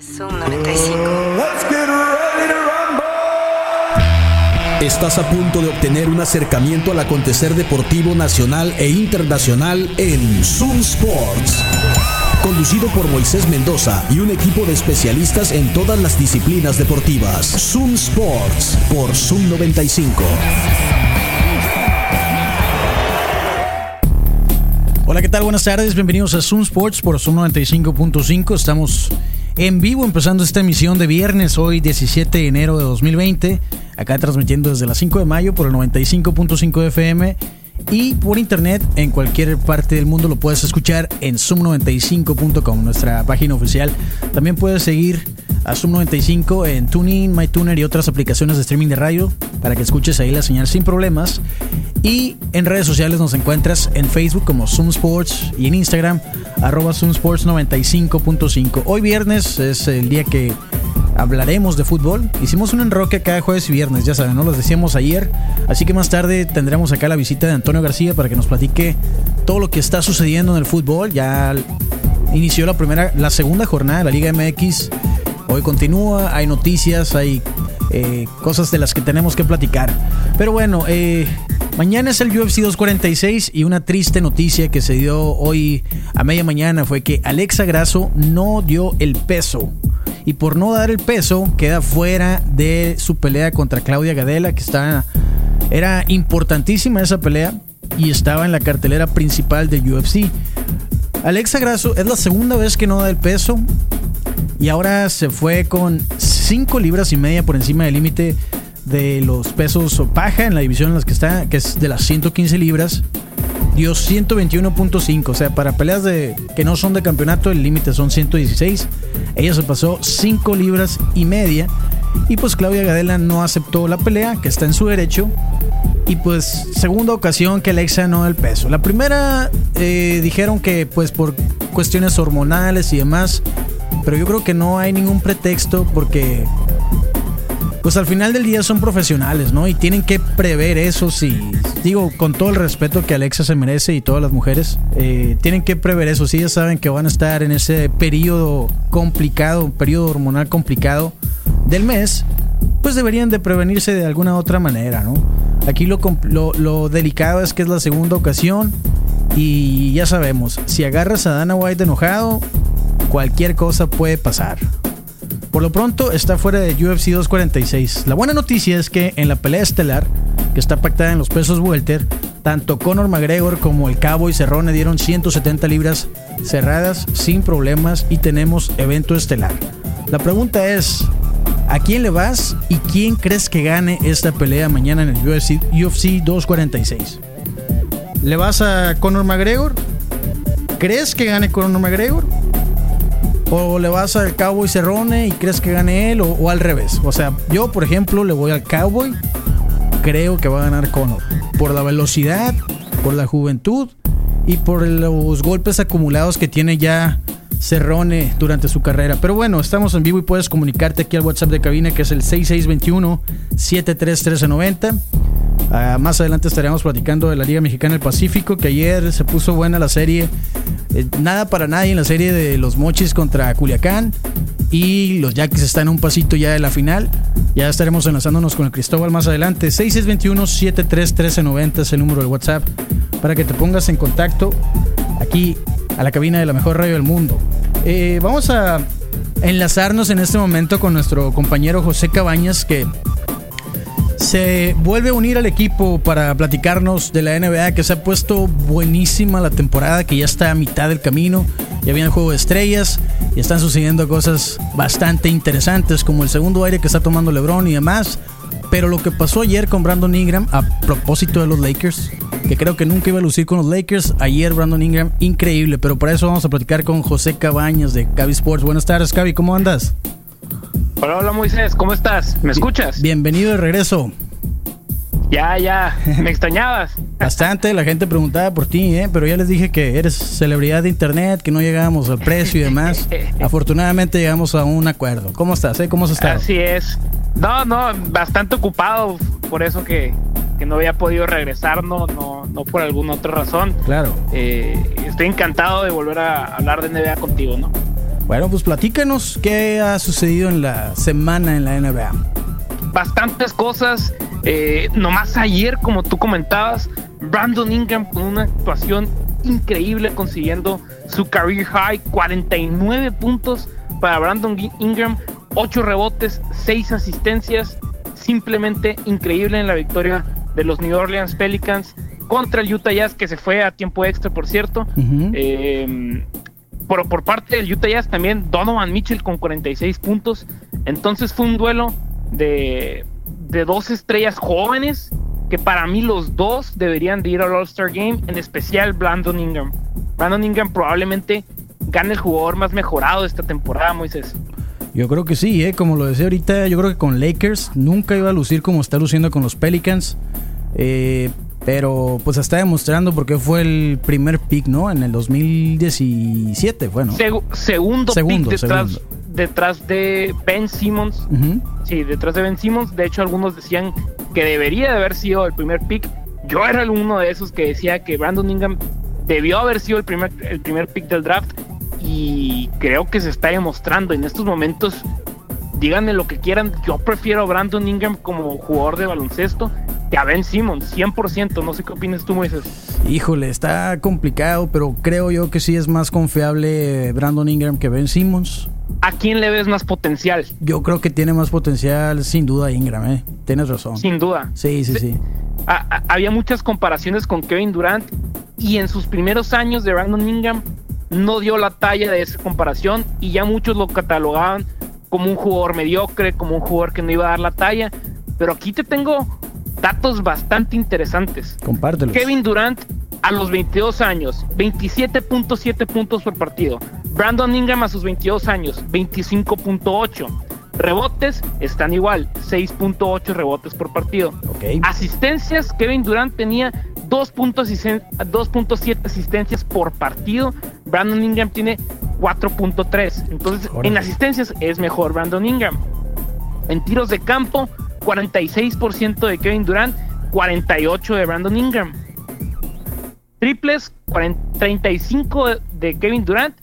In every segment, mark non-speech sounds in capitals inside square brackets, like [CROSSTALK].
Zoom 95. Estás a punto de obtener un acercamiento al acontecer deportivo nacional e internacional en Zoom Sports. Conducido por Moisés Mendoza y un equipo de especialistas en todas las disciplinas deportivas. Zoom Sports por Zoom 95. Hola, ¿qué tal? Buenas tardes, bienvenidos a Zoom Sports por Zoom 95.5. Estamos en vivo empezando esta emisión de viernes, hoy 17 de enero de 2020. Acá transmitiendo desde las 5 de mayo por el 95.5 FM y por internet en cualquier parte del mundo lo puedes escuchar en zoom95.com, nuestra página oficial. También puedes seguir a Zoom95 en TuneIn, MyTuner y otras aplicaciones de streaming de radio para que escuches ahí la señal sin problemas. Y en redes sociales nos encuentras en Facebook como Zoom Sports y en Instagram arroba Zoom Sports 95.5. Hoy viernes es el día que hablaremos de fútbol. Hicimos un enroque cada jueves y viernes, ya saben, ¿no? Los decíamos ayer. Así que más tarde tendremos acá la visita de Antonio García para que nos platique todo lo que está sucediendo en el fútbol. Ya inició la primera, la segunda jornada de la Liga MX. Hoy continúa, hay noticias, hay eh, cosas de las que tenemos que platicar. Pero bueno, eh, mañana es el UFC 246 y una triste noticia que se dio hoy a media mañana fue que Alexa Grasso no dio el peso y por no dar el peso queda fuera de su pelea contra Claudia Gadela, que está, era importantísima esa pelea y estaba en la cartelera principal de UFC. Alexa Grasso es la segunda vez que no da el peso y ahora se fue con 5 libras y media por encima del límite de los pesos paja en la división en la que está, que es de las 115 libras dio 121.5. O sea, para peleas de, que no son de campeonato, el límite son 116. Ella se pasó 5 libras y media. Y pues Claudia Gadela no aceptó la pelea, que está en su derecho. Y pues segunda ocasión que Alexa no el peso. La primera eh, dijeron que pues por cuestiones hormonales y demás. Pero yo creo que no hay ningún pretexto porque pues al final del día son profesionales, ¿no? Y tienen que prever eso, sí. Digo, con todo el respeto que Alexa se merece y todas las mujeres, eh, tienen que prever eso. Si ellas saben que van a estar en ese periodo complicado, periodo hormonal complicado del mes, pues deberían de prevenirse de alguna otra manera, ¿no? Aquí lo, lo, lo delicado es que es la segunda ocasión y ya sabemos, si agarras a Dana White enojado, cualquier cosa puede pasar. Por lo pronto está fuera de UFC 246. La buena noticia es que en la pelea estelar, que está pactada en los pesos welter, tanto Conor McGregor como el Cabo y Cerrone dieron 170 libras cerradas sin problemas y tenemos evento estelar. La pregunta es, ¿a quién le vas y quién crees que gane esta pelea mañana en el UFC, UFC 246? ¿Le vas a Conor McGregor? ¿Crees que gane Conor McGregor? O le vas al Cowboy Cerrone y crees que gane él, o, al revés. O sea, yo, por ejemplo, le voy al Cowboy, creo que va a ganar Conor. Por la velocidad, por la juventud y por los golpes acumulados que tiene ya Cerrone durante su carrera. Pero bueno, estamos en vivo y puedes comunicarte aquí al WhatsApp de cabina que es el 6621 731390. Uh, más adelante estaremos platicando de la Liga Mexicana del Pacífico, que ayer se puso buena la serie. Eh, nada para nadie en la serie de los Mochis contra Culiacán. Y los Yaquis están un pasito ya de la final. Ya estaremos enlazándonos con el Cristóbal más adelante. 6621-731390 es el número de WhatsApp para que te pongas en contacto aquí a la cabina de la mejor radio del mundo. Eh, vamos a enlazarnos en este momento con nuestro compañero José Cabañas, que se vuelve a unir al equipo para platicarnos de la NBA que se ha puesto buenísima la temporada, que ya está a mitad del camino. Ya viene el juego de estrellas y están sucediendo cosas bastante interesantes, como el segundo aire que está tomando LeBron y demás. Pero lo que pasó ayer con Brandon Ingram a propósito de los Lakers, que creo que nunca iba a lucir con los Lakers, ayer Brandon Ingram, increíble. Pero para eso vamos a platicar con José Cabañas de Cavi Sports. Buenas tardes, Cavi, ¿cómo andas? Hola, hola Moisés, ¿cómo estás? ¿Me escuchas? Bienvenido de regreso. Ya, ya, me [LAUGHS] extrañabas. Bastante, la gente preguntaba por ti, ¿eh? pero ya les dije que eres celebridad de internet, que no llegábamos al precio y demás. [LAUGHS] Afortunadamente llegamos a un acuerdo. ¿Cómo estás? Eh? ¿Cómo has estado? Así es. No, no, bastante ocupado, por eso que, que no había podido regresar, no, no, no por alguna otra razón. Claro. Eh, estoy encantado de volver a hablar de NBA contigo, ¿no? Bueno, pues platícanos qué ha sucedido en la semana en la NBA. Bastantes cosas. Eh, nomás ayer, como tú comentabas, Brandon Ingram con una actuación increíble consiguiendo su career high, 49 puntos para Brandon Ingram, 8 rebotes, 6 asistencias, simplemente increíble en la victoria de los New Orleans Pelicans contra el Utah Jazz que se fue a tiempo extra, por cierto. eh, por, por parte del Utah Jazz también Donovan Mitchell con 46 puntos. Entonces fue un duelo de, de dos estrellas jóvenes que para mí los dos deberían de ir al All-Star Game, en especial Brandon Ingram. Brandon Ingram probablemente gane el jugador más mejorado de esta temporada, Moisés. Yo creo que sí, ¿eh? como lo decía ahorita, yo creo que con Lakers nunca iba a lucir como está luciendo con los Pelicans. Eh, pero pues está demostrando porque fue el primer pick, ¿no? En el 2017, bueno. segundo, pick detrás, detrás de Ben Simmons. Sí, detrás de Ben Simmons. De hecho, algunos decían que debería de haber sido el primer pick. Yo era uno de esos que decía que Brandon Ingram debió haber sido el primer, el primer pick del draft. Y creo que se está demostrando en estos momentos. Díganme lo que quieran. Yo prefiero a Brandon Ingram como jugador de baloncesto que a Ben Simmons, 100%. No sé qué opinas tú, Moisés. Híjole, está complicado, pero creo yo que sí es más confiable Brandon Ingram que Ben Simmons. ¿A quién le ves más potencial? Yo creo que tiene más potencial, sin duda, Ingram, ¿eh? Tienes razón. Sin duda. Sí, sí, sí. había muchas comparaciones con Kevin Durant y en sus primeros años de Brandon Ingram no dio la talla de esa comparación y ya muchos lo catalogaban como un jugador mediocre, como un jugador que no iba a dar la talla. Pero aquí te tengo datos bastante interesantes. Compártelos. Kevin Durant a los 22 años, 27.7 puntos por partido. Brandon Ingram a sus 22 años, 25.8. Rebotes están igual, 6.8 rebotes por partido. Okay. Asistencias, Kevin Durant tenía 2.7 asistencias por partido. Brandon Ingram tiene 4.3. Entonces, en asistencias es mejor Brandon Ingram. En tiros de campo, 46% de Kevin Durant, 48% de Brandon Ingram. Triples, 35 de Kevin Durant,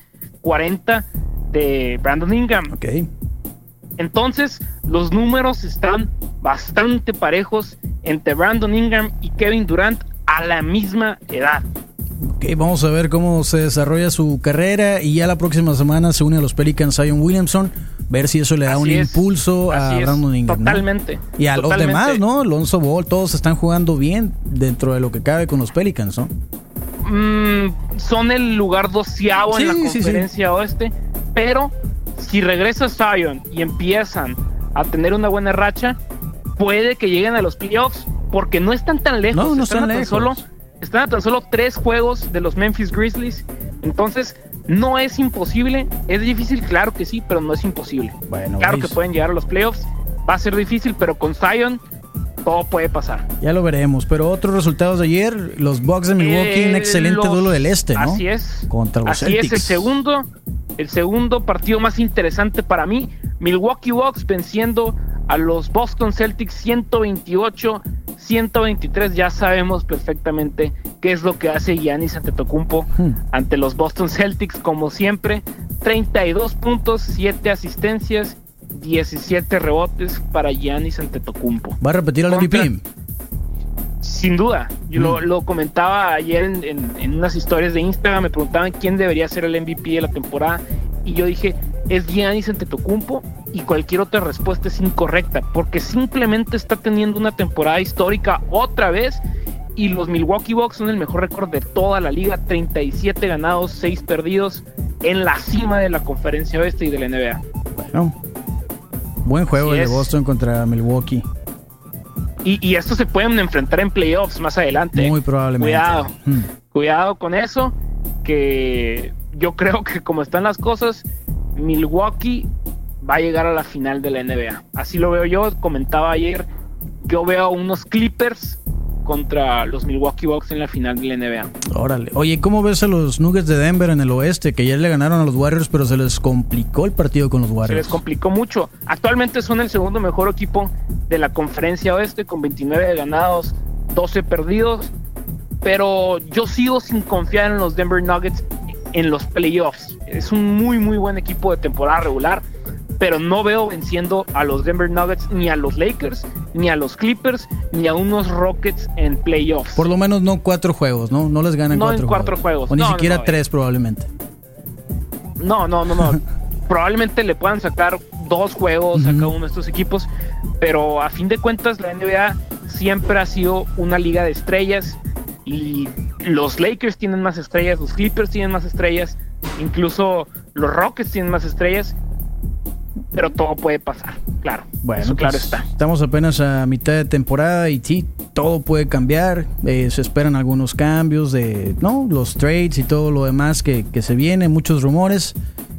40 de Brandon Ingram. Ok. Entonces, los números están bastante parejos entre Brandon Ingram y Kevin Durant a la misma edad. Ok, vamos a ver cómo se desarrolla su carrera y ya la próxima semana se une a los Pelicans Zion Williamson, ver si eso le da un impulso a Brandon Ingram. Totalmente. Y a los demás, ¿no? Alonso Ball, todos están jugando bien dentro de lo que cabe con los Pelicans, ¿no? Mm, son el lugar doceavo en la conferencia oeste, pero si regresa Zion y empiezan a tener una buena racha, puede que lleguen a los playoffs porque no están tan lejos. No, no están, lejos. Solo, están a tan solo tres juegos de los Memphis Grizzlies. Entonces, no es imposible. Es difícil, claro que sí, pero no es imposible. Bueno, claro que pueden llegar a los playoffs. Va a ser difícil, pero con Zion todo puede pasar. Ya lo veremos. Pero otros resultados de ayer, los Bucks de Milwaukee, un excelente duelo del este, ¿no? Así es. Contra los Así es el segundo, el segundo partido más interesante para mí. Milwaukee Bucks venciendo a los Boston Celtics 128 123 ya sabemos perfectamente qué es lo que hace Giannis Antetokounmpo hmm. ante los Boston Celtics como siempre 32 puntos 7 asistencias 17 rebotes para Giannis Antetokounmpo ¿Va a repetir el MVP? Sin duda, yo lo, hmm. comentaba ayer en, en, unas historias de Instagram, me preguntaban quién debería ser el MVP de la temporada y yo dije, es Giannis Antetokounmpo y cualquier otra respuesta es incorrecta, porque simplemente está teniendo una temporada histórica otra vez y los Milwaukee Bucks son el mejor récord de toda la liga, 37 ganados, 6 perdidos en la cima de la conferencia oeste y de la NBA. Bueno, buen juego el de Boston contra Milwaukee. Y, y esto se pueden enfrentar en playoffs más adelante. Muy probablemente. Cuidado, hmm. cuidado con eso, que yo creo que como están las cosas, Milwaukee va a llegar a la final de la NBA. Así lo veo yo, comentaba ayer, yo veo unos Clippers contra los Milwaukee Bucks en la final de la NBA. Órale. Oye, ¿cómo ves a los Nuggets de Denver en el oeste? Que ya le ganaron a los Warriors, pero se les complicó el partido con los Warriors. Se les complicó mucho. Actualmente son el segundo mejor equipo de la conferencia oeste, con 29 ganados, 12 perdidos. Pero yo sigo sin confiar en los Denver Nuggets en los playoffs. Es un muy, muy buen equipo de temporada regular, pero no veo venciendo a los Denver Nuggets, ni a los Lakers, ni a los Clippers, ni a unos Rockets en playoffs. Por lo menos no cuatro juegos, ¿no? No les ganan No cuatro, en cuatro juegos. O ni No, siquiera no, tres, probablemente. No, no, no, no. [LAUGHS] Probablemente le puedan sacar dos juegos a cada uno de estos equipos, pero a fin de cuentas la NBA siempre ha sido una liga de estrellas y los Lakers tienen más estrellas, los Clippers tienen más estrellas, incluso los Rockets tienen más estrellas, pero todo puede pasar, claro. Bueno, eso claro pues, está. Estamos apenas a mitad de temporada y sí, todo puede cambiar. Eh, se esperan algunos cambios de, ¿no? Los trades y todo lo demás que, que se viene, muchos rumores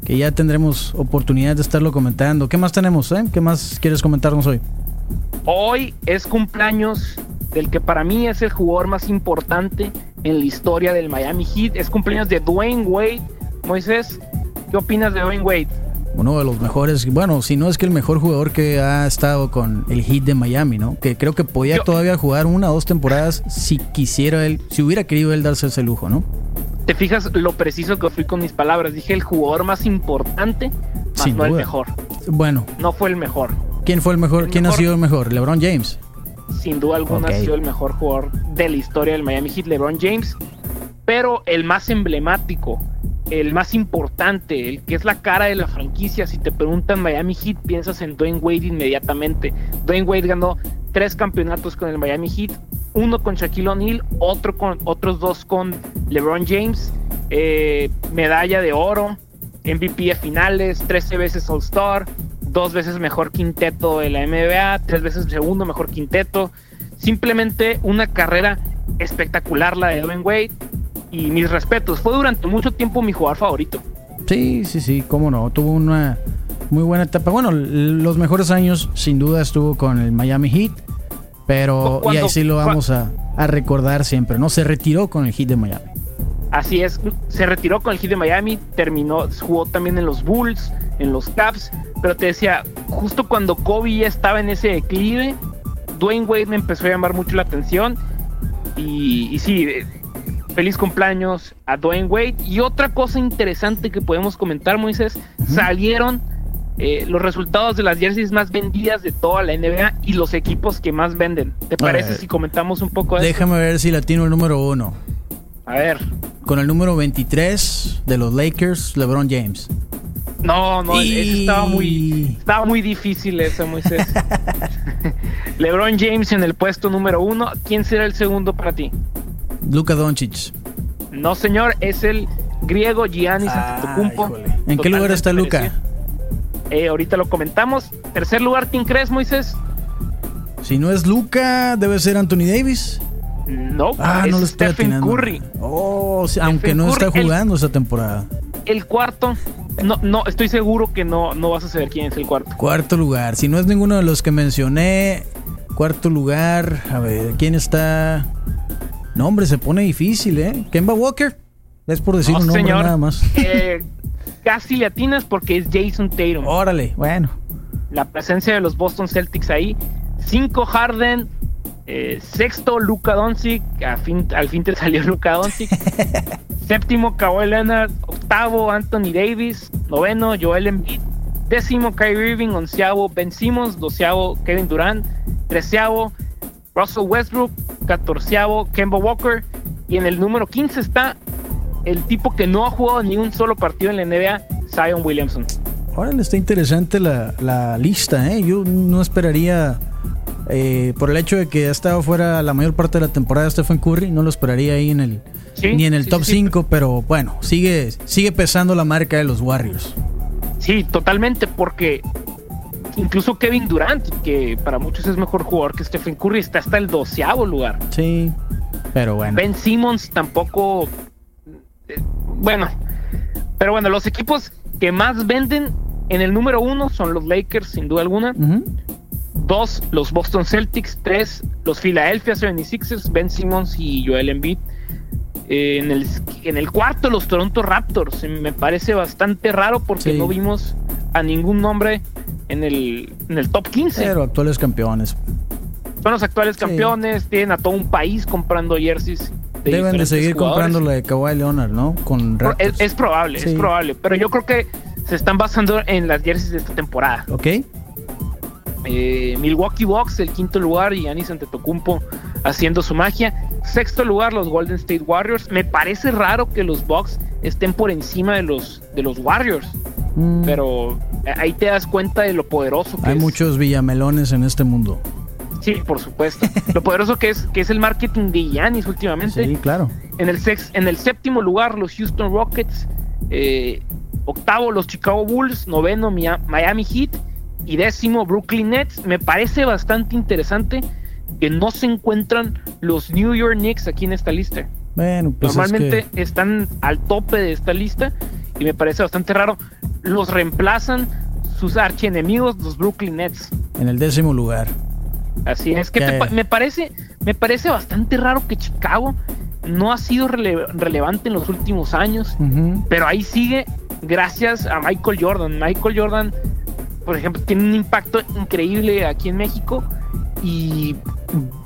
que ya tendremos oportunidad de estarlo comentando. ¿Qué más tenemos, eh? ¿Qué más quieres comentarnos hoy? Hoy es cumpleaños del que para mí es el jugador más importante en la historia del Miami Heat. Es cumpleaños de Dwayne Wade. Moisés, ¿qué opinas de Dwayne Wade? Uno de los mejores, bueno, si no es que el mejor jugador que ha estado con el Heat de Miami, ¿no? Que creo que podía Yo- todavía jugar una o dos temporadas si quisiera él, si hubiera querido él darse ese lujo, ¿no? ¿Te fijas lo preciso que fui con mis palabras? Dije el jugador más importante, más no el mejor. Bueno, No fue el mejor. ¿quién fue el mejor? El ¿Quién ha sido el mejor? LeBron James. Sin duda alguna ha sido el mejor jugador de la historia del Miami Heat, LeBron James. Pero el más emblemático, el más importante, el que es la cara de la franquicia. Si te preguntan Miami Heat, piensas en Dwayne Wade inmediatamente. Dwayne Wade ganó tres campeonatos con el Miami Heat, uno con Shaquille O'Neal, otro con otros dos con LeBron James, eh, medalla de oro, MVP de finales, 13 veces All Star, dos veces mejor quinteto de la NBA, tres veces segundo mejor quinteto. Simplemente una carrera espectacular la de Dwayne Wade. Y mis respetos, fue durante mucho tiempo mi jugador favorito. Sí, sí, sí, cómo no. Tuvo una muy buena etapa. Bueno, los mejores años sin duda estuvo con el Miami Heat, pero y ahí sí lo vamos a, a recordar siempre, ¿no? Se retiró con el Heat de Miami. Así es, se retiró con el Heat de Miami, terminó, jugó también en los Bulls, en los Caps, pero te decía, justo cuando Kobe ya estaba en ese declive, Dwayne Wade me empezó a llamar mucho la atención y, y sí, eh, feliz cumpleaños a Dwayne Wade. Y otra cosa interesante que podemos comentar, Moisés, salieron eh, los resultados de las jerseys más vendidas de toda la NBA y los equipos que más venden. ¿Te parece ver. si comentamos un poco de? Déjame ver si latino el número uno. A ver. Con el número 23 de los Lakers, LeBron James. No, no, Y- ese estaba muy, estaba muy difícil ese, Moisés. [LAUGHS] LeBron James en el puesto número uno. ¿Quién será el segundo para ti? Luka Doncic. No, señor, es el griego Giannis Ah, Antetokounmpo. híjole. ¿En qué lugar está Luka? Eh, ahorita lo comentamos. Tercer lugar, ¿quién crees, Moisés? Si no es Luka, debe ser Anthony Davis. No, Ah, es no lo estoy Stephen atinando. Curry. Oh, sí, aunque no Curry, está el- jugando esta temporada. El cuarto, no, no, estoy seguro que no, no vas a saber quién es el cuarto. Cuarto lugar. Si no es ninguno de los que mencioné, cuarto lugar. A ver, ¿quién está? No, hombre, se pone difícil, ¿eh? Kemba Walker. Es por decir No, un nombre señor. nada más. Eh, casi le atinas porque es Jason Tatum. Órale, bueno. la presencia de los Boston Celtics ahí. Cinco Harden, eh, sexto Luka Doncic, al fin te [LAUGHS] salió Luka Doncic. Séptimo Kawhi Leonard, octavo Anthony Davis, noveno Joel Embiid, décimo Kyrie Irving, onceavo Ben Simmons, doceavo Kevin Durant, treceavo Russell Westbrook, catorceavo Kemba Walker. Y en el número 15 está el tipo que no ha jugado ni un solo partido en la NBA, Zion Williamson. Órale, está interesante la, la lista, ¿eh? Yo no esperaría, eh, por el hecho de que ha estado fuera la mayor parte de la temporada Stephen Curry, no lo esperaría ahí en el ni en el top 5, pero bueno, sigue, sigue pesando la marca de los Warriors. Sí, totalmente, porque incluso Kevin Durant, que para muchos es mejor jugador que Stephen Curry, está hasta el doceavo lugar. Sí, pero bueno. Ben Simmons tampoco. Eh, bueno, pero bueno, los equipos que más venden en el número uno son los Lakers, sin duda alguna. 2 los Boston Celtics, 3 los Philadelphia 76ers, Ben Simmons y Joel Embiid. Eh, en, el, en el cuarto los Toronto Raptors, me parece bastante raro porque no vimos a ningún nombre en el, en el top 15. Pero actuales campeones. Son los actuales campeones, tienen a todo un país comprando jerseys. Deben de seguir comprando la de Kawhi Leonard, ¿no? Con es, probable, es probable. Pero yo creo que se están basando en las jerseys de esta temporada. Ok. Eh, Milwaukee Bucks, el quinto lugar, y Anis Antetokounmpo haciendo su magia. Sexto lugar, los Golden State Warriors. Me parece raro que los Bucks estén por encima de los, de los Warriors. Mm. Pero ahí te das cuenta de lo poderoso que Hay muchos villamelones en este mundo. Sí, por supuesto. [LAUGHS] lo poderoso que es, que es el marketing de Yanis últimamente. Sí, claro. En el, sex, en el séptimo lugar, los Houston Rockets. Eh, octavo, los Chicago Bulls. Noveno, Miami Heat. Y décimo, Brooklyn Nets. Me parece bastante interesante que no se encuentran los New York Knicks aquí en esta lista. Bueno, pues Normalmente están al tope de esta lista y me parece bastante raro. Los reemplazan sus archienemigos, los Brooklyn Nets. En el décimo lugar. Así es que me parece me parece bastante raro que Chicago no ha sido relevante en los últimos años, pero ahí sigue gracias a Michael Jordan. Michael Jordan, por ejemplo, tiene un impacto increíble aquí en México y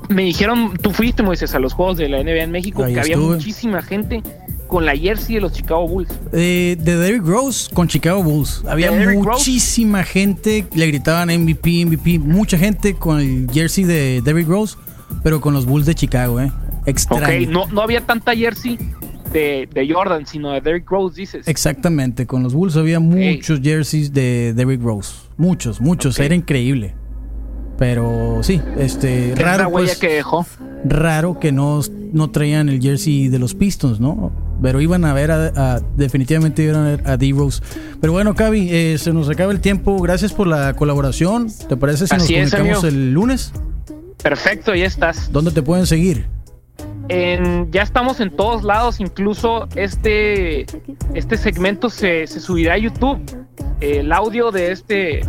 me dijeron, tú fuiste, Moisés, a los juegos de la NBA en México, que había muchísima gente con la jersey de los Chicago Bulls. Eh, de Derrick Rose con Chicago Bulls. Había muchísima gente, le gritaban MVP, MVP, mucha gente con el jersey de Derrick Rose, pero con los Bulls de Chicago, ¿eh? Extraño. Ok, no, no había tanta jersey de, Jordan, sino de Derrick Rose, dices. Exactamente, con los Bulls había muchos jerseys de Derrick Rose. Muchos, muchos, era increíble. Pero sí, este raro pues, que dejó. Raro que no, no traían el jersey de los Pistons, ¿no? Pero iban a ver a, definitivamente iban a ver a D-Rose. Pero bueno, Cavi, eh, se nos acaba el tiempo. Gracias por la colaboración. ¿Te parece si nos comunicamos el lunes? Perfecto, ya estás. ¿Dónde te pueden seguir? En, ya estamos en todos lados, incluso este, este segmento se, se subirá a YouTube. El audio de este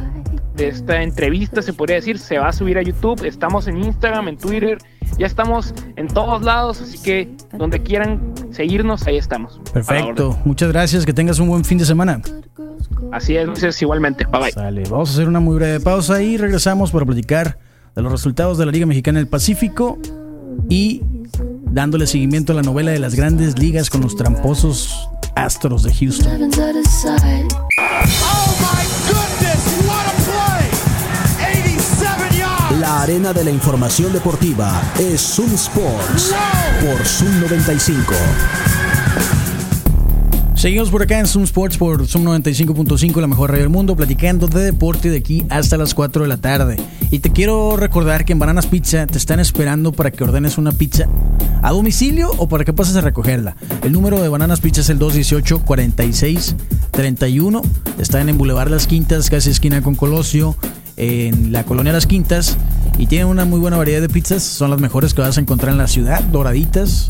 de esta entrevista, se podría decir, se va a subir a YouTube. Estamos en Instagram, en Twitter, ya estamos en todos lados, así que donde quieran seguirnos, ahí estamos. Perfecto, muchas gracias, que tengas un buen fin de semana. Así es, igualmente. Bye bye. Sale, vamos a hacer una muy breve pausa y regresamos para platicar de los resultados de la Liga Mexicana del Pacífico y dándole seguimiento a la novela de las grandes ligas con los tramposos Astros de Houston. La arena de la información deportiva es Zoom Sports por Zoom 95. Seguimos por acá en Zoom Sports por Zoom 95.5, la mejor radio del mundo, platicando de deporte de aquí hasta las 4 de la tarde. Y te quiero recordar que en Bananas Pizza te están esperando para que ordenes una pizza a domicilio o para que pases a recogerla. El número de Bananas Pizza es el 218-4631. Están en Boulevard Las Quintas, casi esquina con Colosio en la colonia Las Quintas y tienen una muy buena variedad de pizzas. Son las mejores que vas a encontrar en la ciudad, doraditas,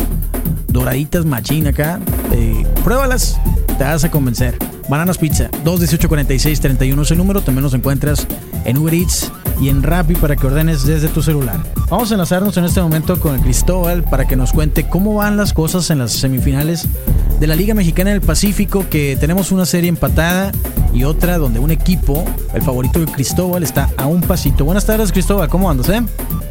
doraditas machín acá. Eh, pruébalas, te vas a convencer. Bananas Pizza, 218-4631 es el número. También los encuentras en Uber Eats y en Rappi para que ordenes desde tu celular. Vamos a enlazarnos en este momento con el Cristóbal para que nos cuente cómo van las cosas en las semifinales de la Liga Mexicana del Pacífico, que tenemos una serie empatada y otra donde un equipo, el favorito de Cristóbal, está a un pasito. Buenas tardes, Cristóbal, ¿cómo andas, eh?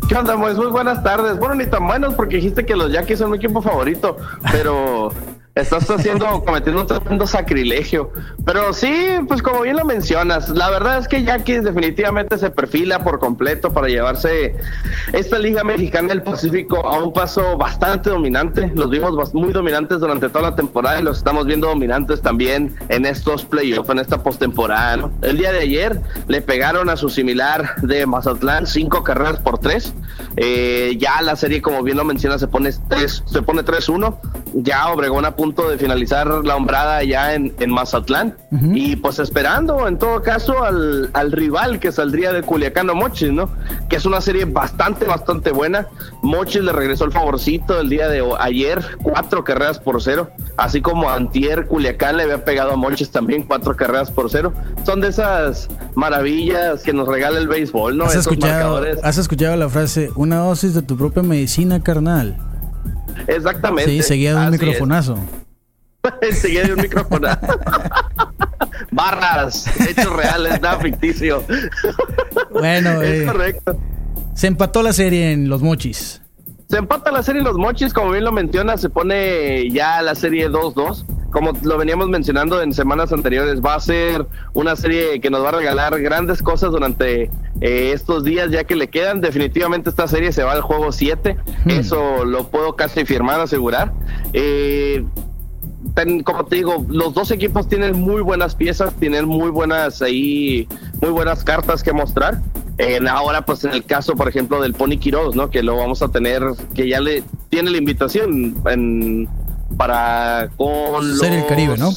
¿Qué onda, Muy buenas tardes. Bueno, ni tan buenos porque dijiste que los Yankees son mi equipo favorito, pero [LAUGHS] Estás haciendo, [LAUGHS] cometiendo un tremendo sacrilegio. Pero sí, pues como bien lo mencionas, la verdad es que Yankees definitivamente se perfila por completo para llevarse esta Liga Mexicana del Pacífico a un paso bastante dominante. Los vimos muy dominantes durante toda la temporada y los estamos viendo dominantes también en estos playoffs, en esta postemporada. El día de ayer le pegaron a su similar de Mazatlán cinco carreras por tres. Eh, ya la serie, como bien lo mencionas, se pone tres, se pone 3-1. Ya Obregón a punto de finalizar la hombrada ya en, Mazatlán. Y pues esperando, en todo caso, al, rival que saldría de Culiacán o Mochis, ¿no? Que es una serie bastante, bastante buena. Mochis le regresó el favorcito el día de ayer, cuatro carreras por cero. Así como Antier Culiacán le había pegado a Mochis también cuatro carreras por cero. Son de esas maravillas que nos regala el béisbol, ¿no? ¿Has, escuchado, ¿has escuchado la frase, una dosis de tu propia medicina carnal? Exactamente. Sí, seguía de un microfonazo. [LAUGHS] seguía de un microfonazo. [LAUGHS] Barras, hechos reales, nada ficticio. Bueno, [LAUGHS] es eh, correcto. Se empató la serie en Los Mochis. se empata la serie Los Mochis, como bien lo menciona, se pone ya la serie 2-2 como lo veníamos mencionando en semanas anteriores, va a ser una serie que nos va a regalar grandes cosas durante eh, estos días, ya que le quedan. Definitivamente esta serie se va al juego 7, eso lo puedo casi firmar, asegurar. Eh, como te digo, los dos equipos tienen muy buenas piezas, tienen muy buenas ahí, muy buenas cartas que mostrar. ahora, pues en el caso, por ejemplo, del Pony Quiroz, ¿no? Que lo vamos a tener, que ya le tiene la invitación en para con Ser el Caribe, ¿no?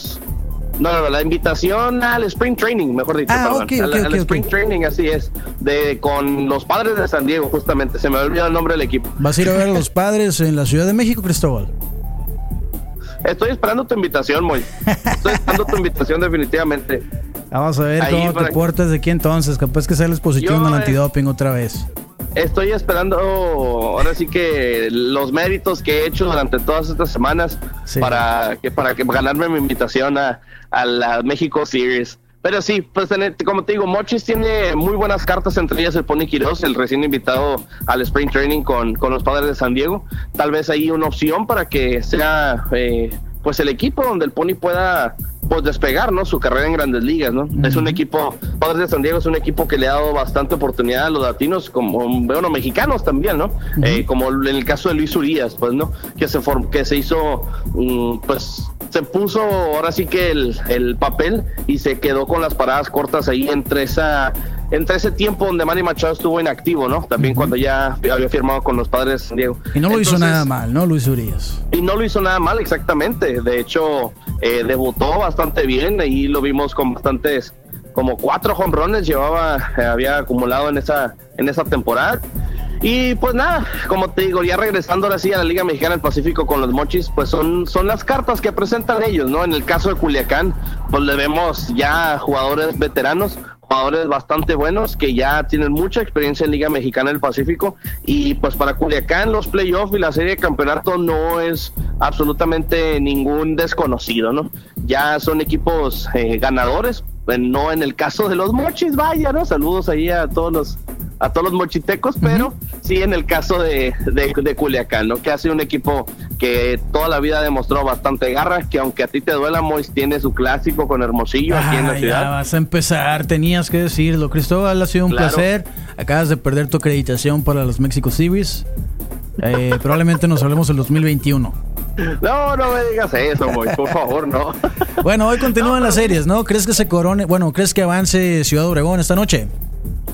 No, no, la invitación al Spring Training, mejor dicho, ah, perdón. al, Spring Training, así es, de con los padres de San Diego, justamente. Se me olvidó el nombre del equipo. ¿Vas a ir a ver a los [LAUGHS] padres en la Ciudad de México, Cristóbal? Estoy esperando tu invitación, Moy. Estoy esperando tu invitación, definitivamente. Vamos a ver cómo te portas de aquí entonces. Capaz que sales positivo en el antidoping otra vez estoy esperando ahora sí que los méritos que he hecho durante todas estas semanas para que para que ganarme mi invitación a, la México Series. Pero sí, pues como te digo, Mochis tiene muy buenas cartas, entre ellas el Pony Quiroz, el recién invitado al Spring Training con, con los padres de San Diego. Tal vez ahí una opción para que sea eh, pues el equipo donde el Pony pueda pues despegar, ¿no? Su carrera en grandes ligas, ¿no? Es un equipo, Padres de San Diego es un equipo que le ha dado bastante oportunidad a los latinos, como, bueno, mexicanos también, ¿no? Eh, como en el caso de Luis Urias, pues, ¿no? Que se, que se hizo, mm, pues, se puso ahora sí que el, el papel y se quedó con las paradas cortas ahí entre esa entre ese tiempo donde Manny Machado estuvo inactivo, ¿no? También cuando ya había firmado con los padres de San Diego. Y no lo hizo nada mal, ¿no, Luis Urias? Y no lo hizo nada mal, exactamente. De hecho, eh, debutó bastante bien, y lo vimos con bastantes, como cuatro jonrones llevaba, eh, había acumulado en esa, en esa temporada. Y pues nada, como te digo, ya regresando ahora sí a la Liga Mexicana del Pacífico con los Mochis, pues son, son las cartas que presentan ellos, ¿no? En el caso de Culiacán, pues le vemos ya jugadores veteranos, jugadores bastante buenos que ya tienen mucha experiencia en Liga Mexicana del Pacífico y pues para Culiacán los playoffs y la serie de campeonato no es absolutamente ningún desconocido, ¿no? Ya son equipos eh, ganadores, no en el caso de los Mochis, vaya, ¿no? Saludos ahí a todos los a todos los mochitecos, pero sí en el caso de, de, Culiacán, ¿no? Que hace un equipo que toda la vida demostró bastante garra, que aunque a ti te duela, Mois tiene su clásico con Hermosillo aquí en la ciudad. Ya vas a empezar, tenías que decirlo. Cristóbal, ha sido un placer. Acabas de perder tu acreditación para los Mexico Series. Eh, [LAUGHS] probablemente nos hablemos en 2021. No, no me digas eso, Mois, por favor, no. Bueno, hoy continúan las series, ¿no? ¿Crees que se corone? Bueno, ¿crees que avance Ciudad Obregón esta noche?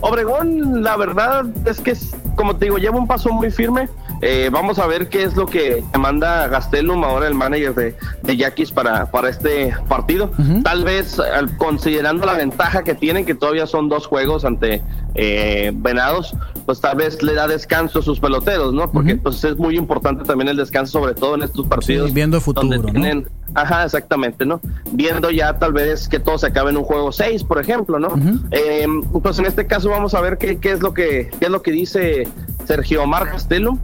Obregón, la verdad es que, como te digo, lleva un paso muy firme. Eh, vamos a ver qué es lo que manda Gastelum, ahora el manager de, de Yaquis, para, para este partido. Tal vez, considerando la ventaja que tienen, que todavía son dos juegos ante eh, Venados, pues tal vez le da descanso a sus peloteros, ¿no? Porque pues es muy importante también el descanso, sobre todo en estos partidos. viendo futuro, ¿no? Ajá, exactamente, ¿no? Viendo ya tal vez que todo se acabe en un juego 6, por ejemplo, ¿no? Eh, pues en este caso vamos a ver qué, qué, es lo que qué es lo que dice Sergio Omar Castelo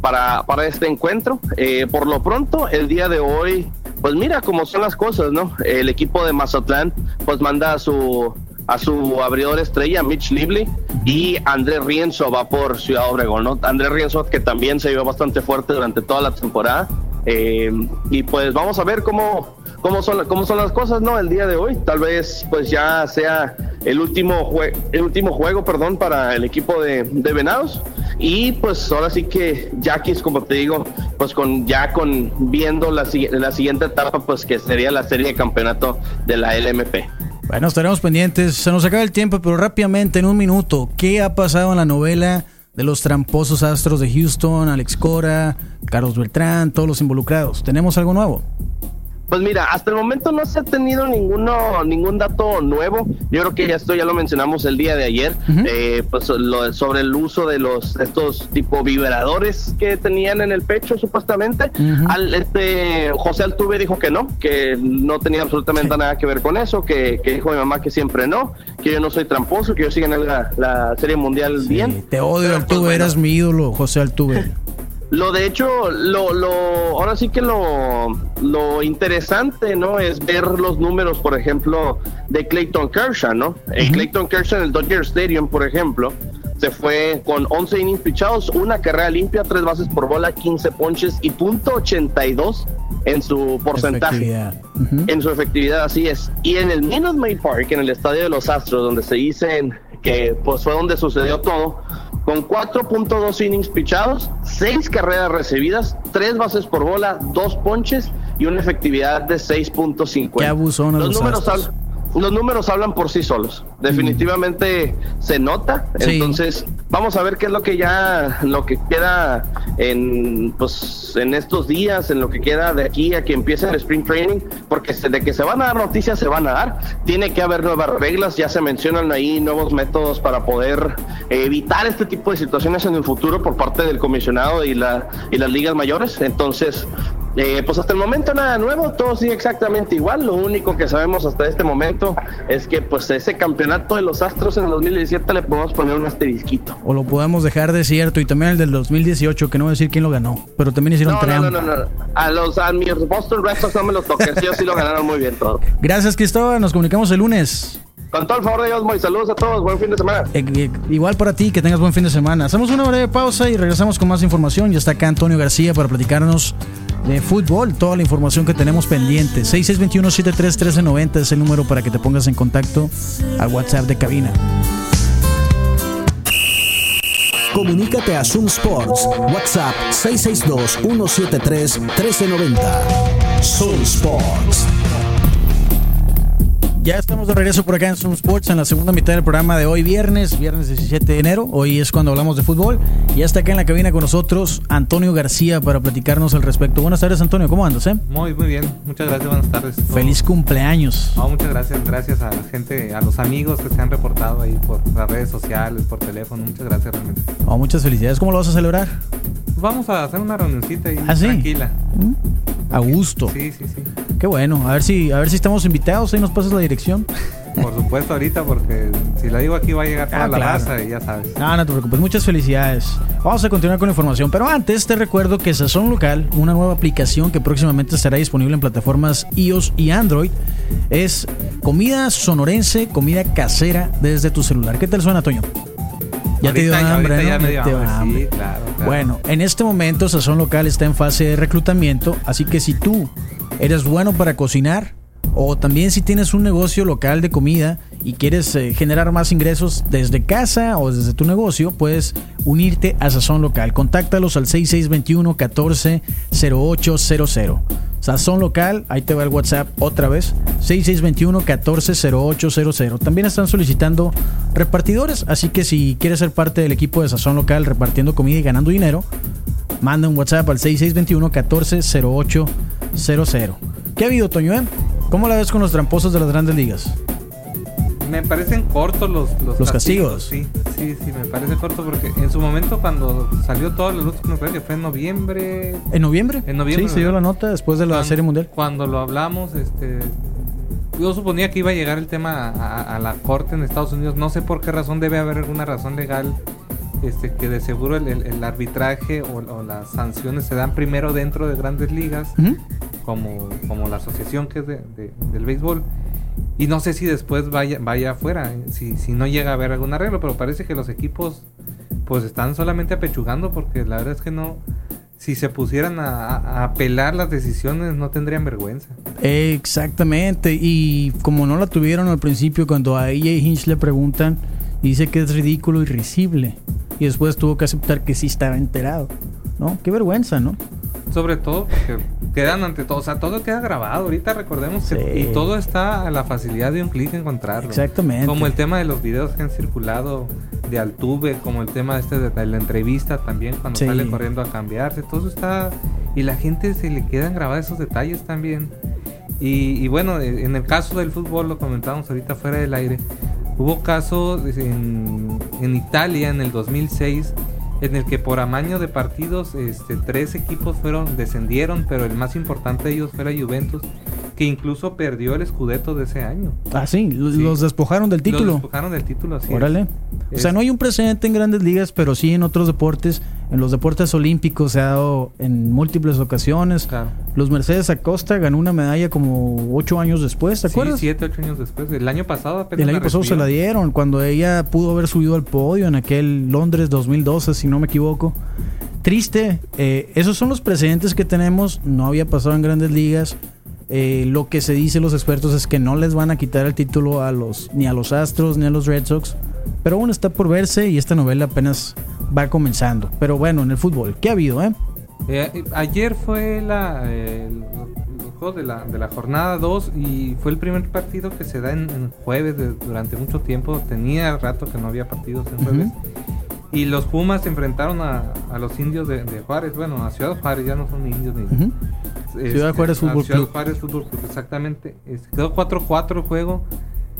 para, para este encuentro. Eh, por lo pronto, el día de hoy, pues mira cómo son las cosas, ¿no? El equipo de Mazatlán pues manda a su a su abridor estrella, Mitch Lively, y Andrés Rienzo va por Ciudad Obregón, ¿no? Andrés Rienzo que también se vio bastante fuerte durante toda la temporada. Eh, y pues vamos a ver cómo, cómo, son, cómo son las cosas, ¿no? El día de hoy. Tal vez pues ya sea el último, el último juego, perdón, para el equipo de, de Venados. Y pues ahora sí que Jackis, como te digo, pues con ya con viendo la, la siguiente etapa, pues que sería la serie de campeonato de la LMP. Bueno, estaremos pendientes. Se nos acaba el tiempo, pero rápidamente, en un minuto, ¿qué ha pasado en la novela de los tramposos astros de Houston, Alex Cora, Carlos Beltrán, todos los involucrados? ¿Tenemos algo nuevo? Pues mira, hasta el momento no se ha tenido ninguno, ningún dato nuevo. Yo creo que ya esto ya lo mencionamos el día de ayer, eh, pues lo, sobre el uso de los estos tipo vibradores que tenían en el pecho supuestamente. Al, este José Altuve dijo que no, que no tenía absolutamente nada que ver con eso, que, dijo mi mamá que siempre no, que yo no soy tramposo, que yo sigo en la, la Serie Mundial bien. Te odio, pues, Altuve, eras mi ídolo, José Altuve. Lo de hecho, lo, lo, ahora sí que lo, lo interesante, ¿no? Es ver los números, por ejemplo, de Clayton Kershaw, ¿no? En Clayton Kershaw en el Dodger Stadium, por ejemplo, se fue con 11 innings pichados, una carrera limpia, tres bases por bola, 15 ponches y punto 82 en su porcentaje. En su efectividad, así es. Y en el Minute Maid Park, en el estadio de los Astros, donde se dicen que pues fue donde sucedió todo, con 4.2 innings pichados, 6 carreras recibidas, 3 bases por bola, 2 ponches y una efectividad de 6.50. Qué abusón los, los números los números hablan por sí solos. Definitivamente se nota. Entonces, vamos a ver qué es lo que ya, lo que queda en, pues, en estos días, en lo que queda de aquí a que empiece el Spring Training, porque de que se van a dar noticias, se van a dar. Tiene que haber nuevas reglas, ya se mencionan ahí nuevos métodos para poder evitar este tipo de situaciones en el futuro por parte del comisionado y, la, y las ligas mayores. Entonces, eh, pues hasta el momento nada nuevo, todo sigue exactamente igual. Lo único que sabemos hasta este momento es que pues ese campeonato de los Astros en el 2017 le podemos poner un asterisquito. O lo podemos dejar desierto y también el del 2018, que no voy a decir quién lo ganó, pero también hicieron no, no, no, no, A los a mis Boston Red Sox no me los toqué, sí, sí lo ganaron muy bien todo. [LAUGHS] Gracias Cristóbal, nos comunicamos el lunes. Con todo el favor de Dios, muy saludos a todos, buen fin de semana. Eh, eh, igual para ti, que tengas buen fin de semana. Hacemos una breve pausa y regresamos con más información. Ya está acá Antonio García para platicarnos de fútbol, toda la información que tenemos pendiente. 6621-731390 es el número para que te pongas en contacto al WhatsApp de cabina. Comunícate a Zoom Sports. WhatsApp 662-173-1390. Zoom Sports. Ya estamos de regreso por acá en Zoom Sports en la segunda mitad del programa de hoy, viernes, viernes 17 de enero. Hoy es cuando hablamos de fútbol. Y ya está acá en la cabina con nosotros Antonio García para platicarnos al respecto. Buenas tardes, Antonio. ¿Cómo andas? Eh? Muy, muy bien. Muchas gracias. Buenas tardes. Feliz cumpleaños. muchas gracias. Gracias a la gente, a los amigos que se han reportado ahí por las redes sociales, por teléfono. Muchas gracias realmente. muchas felicidades. ¿Cómo lo vas a celebrar? Vamos a hacer una reunioncita ahí ¿Ah, tranquila. A gusto. Sí, sí, sí. Qué bueno. A ver si, a ver si estamos invitados. Ahí nos pasas la dirección. Por supuesto, ahorita, porque si la digo aquí va a llegar toda ah, la masa y ya sabes. No, no te preocupes. Muchas felicidades. Vamos a continuar con la información. Pero antes te recuerdo que Sazón Local, una nueva aplicación que próximamente estará disponible en plataformas iOS y Android, es comida sonorense, comida casera desde tu celular. ¿Qué tal suena, Toño? Ya te dio hambre, ya me dio hambre. Sí, claro, Bueno, en este momento Sazón Local está en fase de reclutamiento, así que si tú eres bueno para cocinar, o también si tienes un negocio local de comida y quieres eh, generar más ingresos desde casa o desde tu negocio, puedes unirte a Sazón Local. Contáctalos al 6621 140800. Sazón Local, ahí te va el WhatsApp otra vez, 6621 140800. También están solicitando repartidores, así que si quieres ser parte del equipo de Sazón Local repartiendo comida y ganando dinero, manda un WhatsApp al 6621 140800. ¿Qué ha habido, Toño? Eh? ¿Cómo la ves con los tramposos de las grandes ligas? Me parecen cortos los, los, castigos. Sí, sí, sí, me parece corto porque en su momento cuando salió todo la luz, creo que fue en noviembre. ¿En noviembre? En noviembre. Sí, se dio la nota después de la Serie Mundial. Cuando lo hablamos, este, yo suponía que iba a llegar el tema a, la corte en Estados Unidos. No sé por qué razón, debe haber alguna razón legal este, que de seguro el, arbitraje o, las sanciones se dan primero dentro de grandes ligas, como, como la asociación que es del béisbol. Y no sé si después vaya, vaya afuera, eh, si, si no llega a haber algún arreglo, pero parece que los equipos pues están solamente apechugando porque la verdad es que no, si se pusieran a, apelar las decisiones no tendrían vergüenza. Exactamente, y como no la tuvieron al principio, cuando a EJ Hinch le preguntan, dice que es ridículo y risible, y después tuvo que aceptar que sí estaba enterado, ¿no? Qué vergüenza, ¿no? Sobre todo porque quedan ante todo, o sea, todo queda grabado. Ahorita recordemos que y todo está a la facilidad de un clic encontrarlo. Exactamente. Como el tema de los videos que han circulado de Altuve, como el tema este de la entrevista también cuando sale corriendo a cambiarse, todo está y la gente se le quedan grabados esos detalles también. Y, bueno, en el caso del fútbol, lo comentábamos ahorita fuera del aire, hubo casos en, en Italia en el 2006 en el que por amaño de partidos este, tres equipos fueron descendieron, pero el más importante de ellos fue la Juventus, que incluso perdió el Scudetto de ese año. Ah, sí, los despojaron del título. Los despojaron del título, sí. Órale. O sea, no hay un precedente en grandes ligas, pero sí en otros deportes en los deportes olímpicos se ha dado en múltiples ocasiones. Claro. Los Mercedes Acosta ganó una medalla como ocho años después, ¿te acuerdas? Sí, siete, ocho años después. El año pasado apenas El año pasado se la dieron cuando ella pudo haber subido al podio en aquel Londres 2012, si no me equivoco. Triste, eh, esos son los precedentes que tenemos, no había pasado en grandes ligas. Eh, lo que se dice los expertos es que no les van a quitar el título a los ni a los Astros ni a los Red Sox, pero aún está por verse y esta novela apenas va comenzando. Pero bueno, en el fútbol, ¿qué ha habido, eh? Eh, ayer fue la, eh, el, juego de la, de la jornada 2 y fue el primer partido que se da en, en jueves de- durante mucho tiempo. Tenía rato que no había partidos en jueves. Y los Pumas se enfrentaron a, a los indios de, de Juárez. Bueno, a Ciudad Juárez ya no son indios ni. Este, Ciudad Juárez Fútbol Ciudad Club. Juárez Fútbol Club, exactamente. Quedó 4-4 el juego.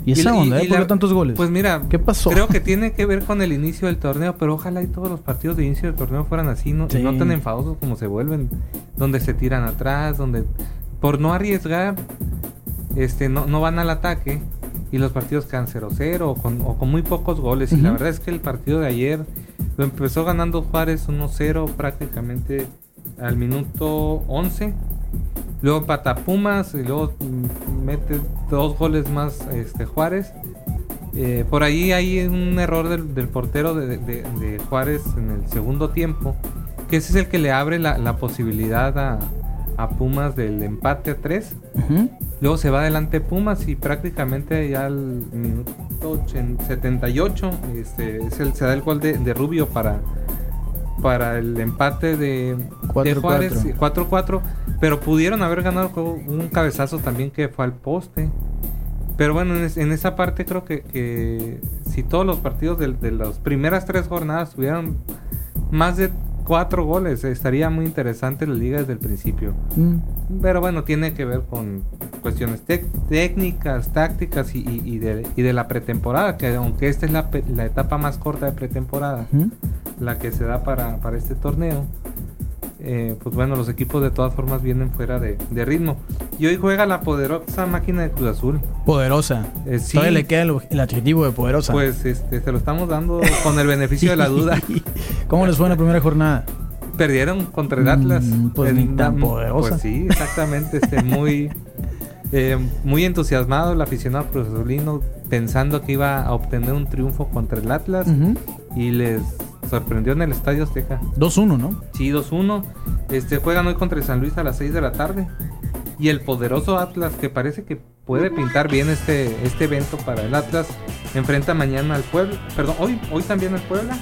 Y esa la- onda, ¿eh? ¿Por la- qué tantos goles? Pues mira, ¿Qué pasó? Creo que tiene que ver con el inicio del torneo, pero ojalá y todos los partidos de inicio del torneo fueran así, no, y no tan enfadosos como se vuelven, donde se tiran atrás, donde por no arriesgar, este, no, no van al ataque y los partidos quedan 0-0 o con, o con muy pocos goles. Y la verdad es que el partido de ayer lo empezó ganando Juárez 1-0 prácticamente al minuto 11. Luego empata Pumas y luego mete dos goles más este, Juárez. Eh, por ahí hay un error del, del portero de, de- de Juárez en el segundo tiempo, que ese es el que le abre la, la posibilidad a, a Pumas del empate a 3. Ujú. Luego se va adelante Pumas y prácticamente ya al minuto ochen- 78 este, es el, se da el gol de, de Rubio para, para el empate de, de 4-4. Juárez 4-4. Pero pudieron haber ganado un cabezazo también que fue al poste. Pero bueno, en, es- en esa parte creo que, que si todos los partidos de, de las primeras tres jornadas tuvieran más de cuatro goles, estaría muy interesante la liga desde el principio. Mm. Pero bueno, tiene que ver con cuestiones técnicas, tácticas y, y- y de, y de la pretemporada, que aunque esta es la, la etapa más corta de pretemporada, la que se da para, para este torneo, eh, pues bueno, los equipos de todas formas vienen fuera de, de ritmo. Y hoy juega la poderosa máquina de Cruz Azul. Poderosa. Eh, sí. Todavía le queda el, el adjetivo de poderosa. Pues este, se lo estamos dando con el beneficio de la duda. [LAUGHS] ¿Cómo les fue en la primera jornada? Perdieron contra el Atlas. Mm, pues ni tan poderosa. Pues sí, exactamente. Este, muy, [LAUGHS] eh, muy entusiasmado el aficionado Cruz Azulino pensando que iba a obtener un triunfo contra el Atlas y les sorprendió en el Estadio Azteca. 2-1, ¿no? Sí, 2-1. Este, juegan hoy contra el San Luis a las 6 de la tarde. Y el poderoso Atlas, que parece que puede pintar bien este, este evento para el Atlas, enfrenta mañana al Puebla. Perdón, hoy, hoy también al Puebla.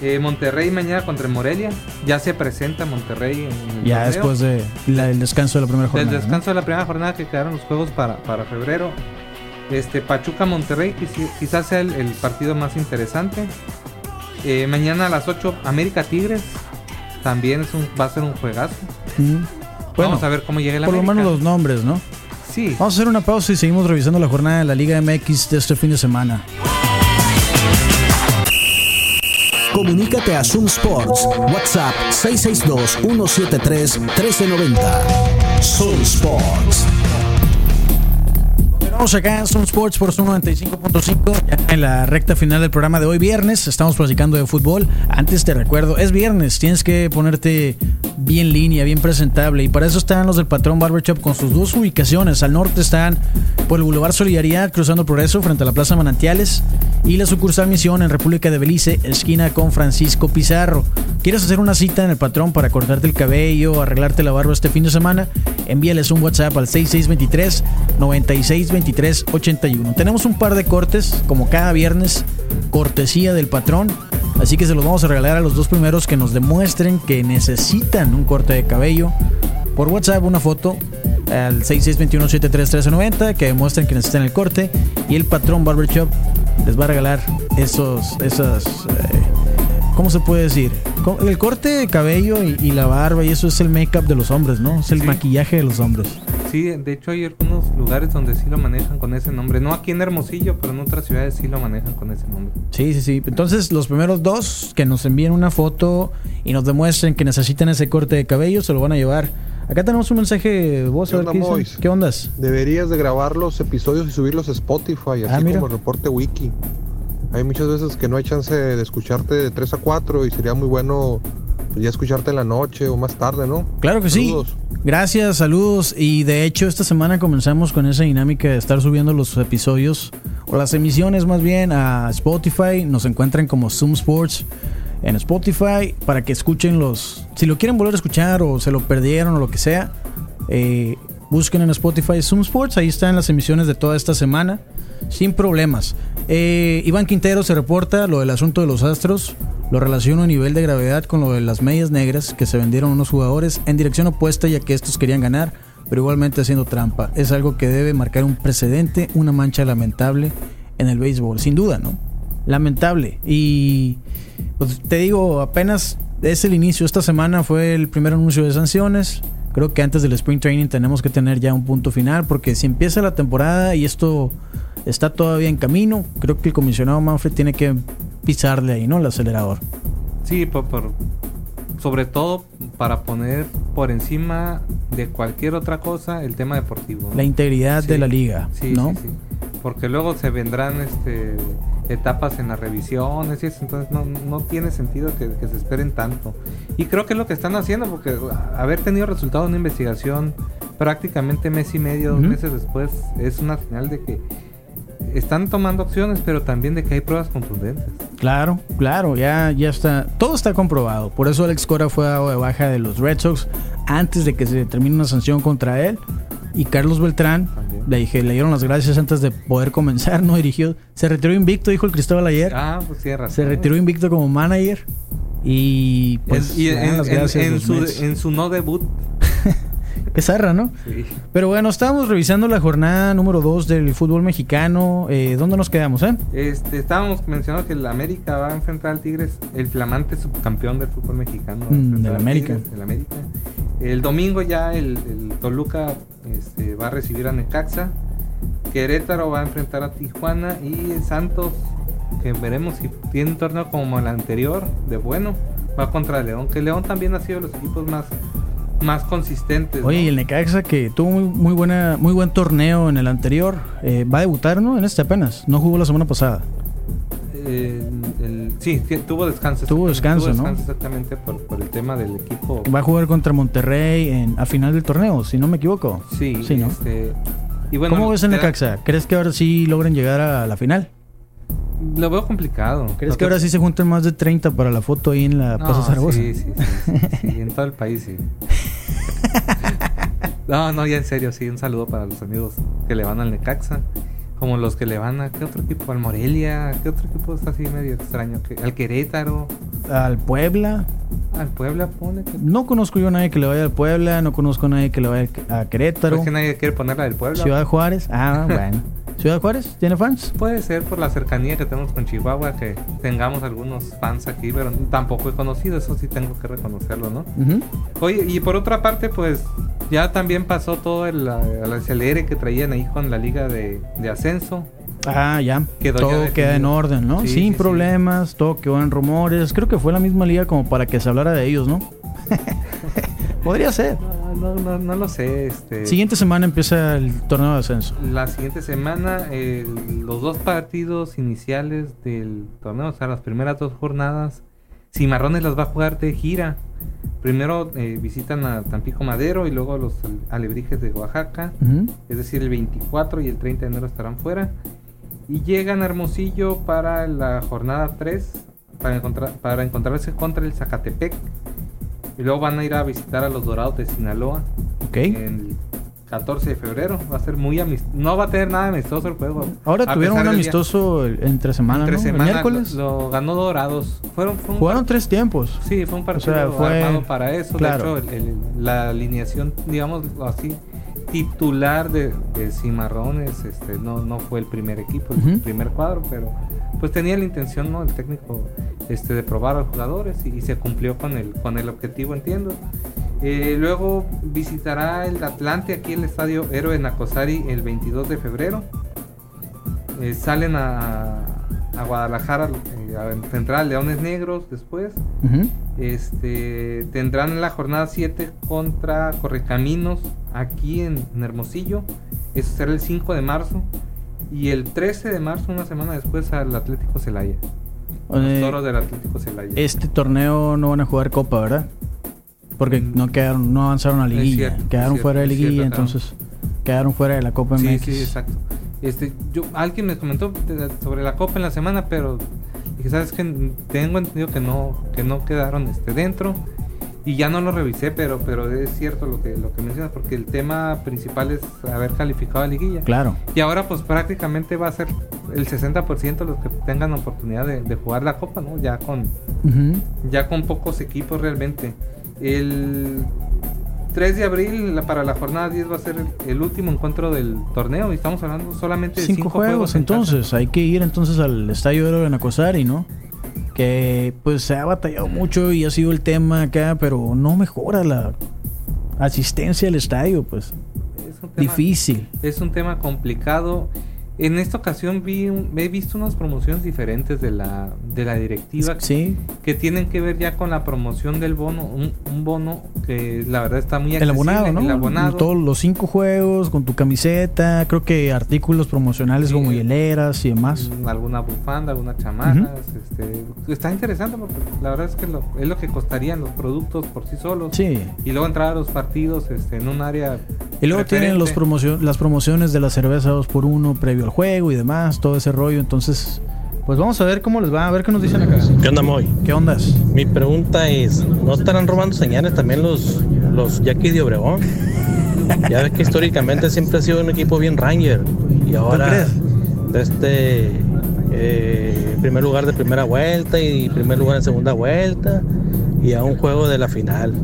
Eh, Monterrey mañana contra el Morelia. Ya se presenta Monterrey en el Ya torneo. después de la- el descanso de la primera Del jornada. ¿no? descanso de la primera jornada que quedaron los juegos para, para febrero. Este Pachuca Monterrey quizás sea el, el partido más interesante. Eh, mañana a las 8 América Tigres. También es un, va a ser un juegazo. Bueno, Vamos a ver cómo llega el por lo América. menos los nombres, ¿no? Sí. Vamos a hacer una pausa y seguimos revisando la jornada de la Liga MX de este fin de semana. Comunícate a Zoom Sports. WhatsApp 662-173-1390. Zoom Sports. Vamos acá en Zoom Sports por Zoom 95.5, ya en la recta final del programa de hoy viernes. Estamos platicando de fútbol. Antes te recuerdo, es viernes, tienes que ponerte bien línea, bien presentable. Y para eso están los del Patrón Barbershop con sus dos ubicaciones. Al norte están por el Boulevard Solidaridad, cruzando Progreso, frente a la Plaza Manantiales. Y la sucursal Misión en República de Belice, esquina con Francisco Pizarro. ¿Quieres hacer una cita en el patrón para cortarte el cabello, arreglarte la barba este fin de semana? Envíales un WhatsApp al 6623 9623 81. Tenemos un par de cortes, como cada viernes, cortesía del patrón. Así que se los vamos a regalar a los dos primeros que nos demuestren que necesitan un corte de cabello. Por WhatsApp una foto al 6621-731390 que demuestren que necesitan el corte. Y el patrón Barbershop les va a regalar esos, esas... eh, ¿Cómo se puede decir? El corte de cabello y, y la barba y eso es el make-up de los hombres, ¿no? Es el Sí. maquillaje de los hombres. Sí, de hecho hay algunos lugares donde sí lo manejan con ese nombre. No aquí en Hermosillo, pero en otras ciudades sí lo manejan con ese nombre. Sí, sí, sí. Entonces, los primeros dos que nos envíen una foto y nos demuestren que necesitan ese corte de cabello, se lo van a llevar. Acá tenemos un mensaje de voz. ¿Qué a ver onda, qué? ¿Qué ondas? Deberías de grabar los episodios y subirlos a Spotify, así Ah, mira. como reporte wiki. Hay muchas veces que no hay chance de escucharte de 3 a 4 y sería muy bueno pues, ya escucharte en la noche o más tarde, ¿no? Claro que Saludos. sí. Gracias, saludos. Y de hecho, esta semana comenzamos con esa dinámica de estar subiendo los episodios o las emisiones más bien a Spotify. Nos encuentran como Zoom Sports en Spotify para que escuchen los. Si lo quieren volver a escuchar o se lo perdieron o lo que sea, eh, busquen en Spotify Zoom Sports. Ahí están las emisiones de toda esta semana sin problemas. Eh, Iván Quintero se reporta lo del asunto de los astros. Lo relaciono a nivel de gravedad con lo de las medias negras que se vendieron unos jugadores en dirección opuesta ya que estos querían ganar, pero igualmente haciendo trampa. Es algo que debe marcar un precedente, una mancha lamentable en el béisbol, sin duda, ¿no? Lamentable. Y pues, te digo, apenas es el inicio. Esta semana fue el primer anuncio de sanciones. Creo que antes del Spring Training tenemos que tener ya un punto final porque si empieza la temporada y esto está todavía en camino, creo que el comisionado Manfred tiene que pisarle ahí, ¿no? El acelerador. Sí, por, por- sobre todo para poner por encima de cualquier otra cosa el tema deportivo. ¿no? La integridad de la liga, Sí, ¿no? sí, sí. Porque luego se vendrán este etapas en las revisiones y eso, entonces no, no tiene sentido que, que se esperen tanto. Y creo que es lo que están haciendo, porque haber tenido resultado de una investigación prácticamente mes y medio, dos meses después, es una señal de que están tomando acciones, pero también de que hay pruebas contundentes. Claro, claro, ya, ya está. Todo está comprobado. Por eso Alex Cora fue dado de baja de los Red Sox antes de que se determine una sanción contra él. Y Carlos Beltrán, También. le dije, le dieron las gracias antes de poder comenzar, ¿no? [LAUGHS] Dirigió, se retiró invicto, dijo el Cristóbal ayer. Ah, pues razón. se retiró invicto como manager. Y pues, En- y en, las en- en su, en su no debut. [LAUGHS] Qué zarra, ¿no? Sí. Pero bueno, estábamos revisando la jornada número 2 del fútbol mexicano. Eh, ¿Dónde nos quedamos, eh? Este, estábamos mencionando que el América va a enfrentar al Tigres, el flamante subcampeón del fútbol mexicano. Mm, del América. Tigres, del América. El domingo ya el, el Toluca este, va a recibir a Necaxa. Querétaro va a enfrentar a Tijuana y Santos, que veremos si tiene un torneo como el anterior, de bueno, va contra León, que León también ha sido de los equipos más, más consistentes. ¿no? Oye, y el Necaxa que tuvo muy, muy buena, muy buen torneo en el anterior, eh, va a debutar, ¿no? En este apenas. No jugó la semana pasada. Eh, el- sí, tuvo descanso. Tuvo descanso, ¿no? exactamente por, por el tema del equipo. Va a jugar contra Monterrey en, a final del torneo, si no me equivoco. Sí, Sí, ¿no? este, y bueno, ¿Cómo ves el Necaxa? ¿Crees que ahora sí logren llegar a la final? Lo veo complicado. ¿Crees que ahora sí se junten más de 30 para la foto ahí en la No, Plaza Zaragoza? Sí, sí, sí, sí, sí, en todo el país, sí. [LAUGHS] No, no, ya en serio, sí, un saludo para los amigos que le van al Necaxa. Como los que le van a, ¿qué otro equipo? Al Morelia, ¿qué otro equipo está así medio extraño? ¿Qué- Al Querétaro, Al Puebla. al Puebla, pone que... No conozco yo a nadie que le vaya al Puebla, no conozco a nadie que le vaya a Querétaro. Pues que nadie quiere ponerla del Puebla. Ciudad Juárez. Ah, bueno. [LAUGHS] ¿Ciudad Juárez? ¿Tiene fans? Puede ser por la cercanía que tenemos con Chihuahua que tengamos algunos fans aquí, pero tampoco he conocido, eso sí tengo que reconocerlo, ¿no? Oye, y por otra parte, pues ya también pasó todo el, el acelere que traían ahí con la liga de, de ascenso. Ah, ya. Quedó todo queda en orden, ¿no? Sí, Sin sí, sí. problemas, todo quedó en rumores. Creo que fue la misma liga como para que se hablara de ellos, ¿no? [LAUGHS] Podría ser. No, no, no, lo sé. Este, Siguiente semana empieza el torneo de ascenso. La siguiente semana, el- los dos partidos iniciales del torneo, o sea, las primeras dos jornadas, Cimarrones las va a jugar de gira. Primero eh, visitan a Tampico Madero y luego los Alebrijes de Oaxaca. Es decir, el 24 y el 30 de enero estarán fuera. Y llegan a Hermosillo para la jornada 3, para, encontrar, para encontrarse contra el Zacatepec. Y luego van a ir a visitar a los Dorados de Sinaloa Ok. el 14 de febrero. Va a ser muy amistoso. No va a tener nada amistoso el juego. Ahora A tuvieron un día- amistoso entre semana, entre ¿no? El semana miércoles. Lo, lo ganó Dorados. Fueron, fue Jugaron tres tiempos. Sí, fue un partido sea, fue- armado para eso. claro. De hecho, el- el- la alineación, digamos así, titular de, de Cimarrones, este, no, no fue el primer equipo, el primer cuadro, pero pues tenía la intención, ¿no? El técnico, este, de probar a los jugadores y, y se cumplió con el, con el objetivo, entiendo. Eh, luego visitará el Atlante aquí el estadio Héroe Nacosari el 22 de febrero. Eh, salen a, a Guadalajara eh, Leones Negros después. Ujú. Este tendrán la jornada 7 contra Correcaminos aquí en, en Hermosillo. Eso será el 5 de marzo. Y el 13 de marzo, una semana después, al Atlético Celaya. Los Eh, toros del Atlético Celaya. este torneo no van a jugar Copa, ¿verdad? Porque Mm. no quedaron, no avanzaron a liguilla, cierto, quedaron cierto, fuera de liguilla, cierto, claro. entonces quedaron fuera de la Copa Sí, MX. sí, exacto. Este, yo, alguien me comentó de- sobre la Copa en la semana, pero dije, ¿sabes que Tengo entendido que no, que no quedaron este, dentro. Y ya no lo revisé, pero, pero es cierto lo que, lo que mencionas, porque el tema principal es haber calificado a liguilla. Claro. Y ahora pues prácticamente va a ser el 60% los que tengan oportunidad de, de jugar la Copa, ¿no? Ya con, ya con pocos equipos realmente. El 3 de abril la- para la jornada 10 va a ser el, último encuentro del torneo y estamos hablando solamente de Cinco, juegos, en casa. entonces hay que ir entonces al Estadio de Nacosari, ¿no? Que pues se ha batallado mucho y ha sido el tema acá, pero no mejora la asistencia al estadio, pues Es un tema- difícil. Es un tema complicado. En esta ocasión vi un- he visto unas promociones diferentes de la, de la directiva Sí, que tienen que ver ya con la promoción del bono, un, un bono que la verdad está muy el accesible. abonado, ¿no? El abonado. Todos los cinco juegos con tu camiseta, creo que artículos promocionales Sí. como hieleras y demás. Mm, alguna bufanda, algunas chamarras, este, está interesante porque la verdad es que lo- es lo que costarían los productos por sí solos. Sí. Y luego entrar a los partidos este, en un área Y luego tienen los promocion- las promociones de la cerveza 2x1 previo al juego y demás, todo ese rollo. Entonces, pues vamos a ver cómo les va, a ver qué nos dicen acá. ¿Qué onda, Moy? ¿Qué ondas? Mi pregunta es, ¿no estarán robando señales también los, los Yaquis de Obregón? [LAUGHS] Ya ves que históricamente siempre ha sido un equipo bien Ranger. Y ahora, de este eh, primer lugar de primera vuelta y primer lugar en segunda vuelta y a un juego de la final.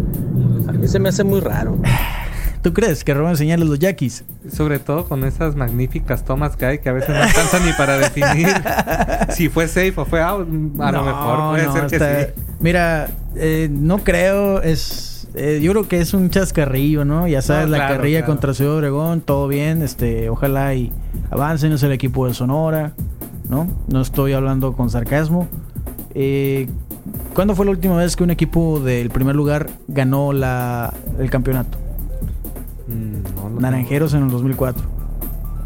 A mí se me hace muy raro. ¿Tú crees que roban señales los yaquis? Sobre todo con esas magníficas tomas que hay que a veces no alcanzan ni para definir [LAUGHS] si fue safe o fue out. A lo mejor puede no, ser que está- sí. Mira, eh, no creo, es... eh, yo creo que es un chascarrillo, ¿no? Ya sabes, No, la carrilla claro. contra Ciudad Obregón, todo bien, este, ojalá y avancen, es el equipo de Sonora, ¿no? No estoy hablando con sarcasmo. Eh, ¿Cuándo fue la última vez que un equipo del primer lugar ganó la, el campeonato? Mm, no, no, Naranjeros en el 2004. no.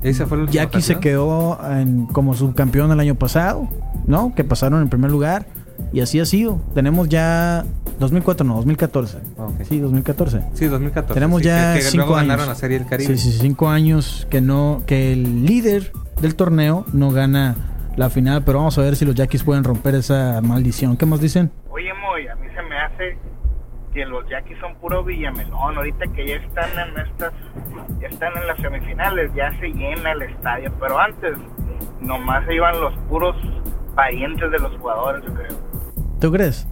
Esa fue la última Jackie se quedó en- como subcampeón el año pasado, ¿no? Que pasaron en primer lugar. Y así ha sido. Tenemos ya 2004, no, 2014. Ok. Sí, 2014. Sí, 2014. Tenemos sí, ya que, que cinco luego años. ganaron la Serie del Caribe. Sí, sí, cinco años que no, que el líder del torneo no gana la final, pero vamos a ver si los Yaquis pueden romper esa maldición. ¿Qué más dicen? Oye, Moy, a mí se me hace que los Yaquis son puro Villamelón. Ahorita que ya están en estas, ya están en las semifinales, ya se llena el estadio. Pero antes, nomás se iban los puros parientes de los jugadores, yo creo. ¿Tú crees?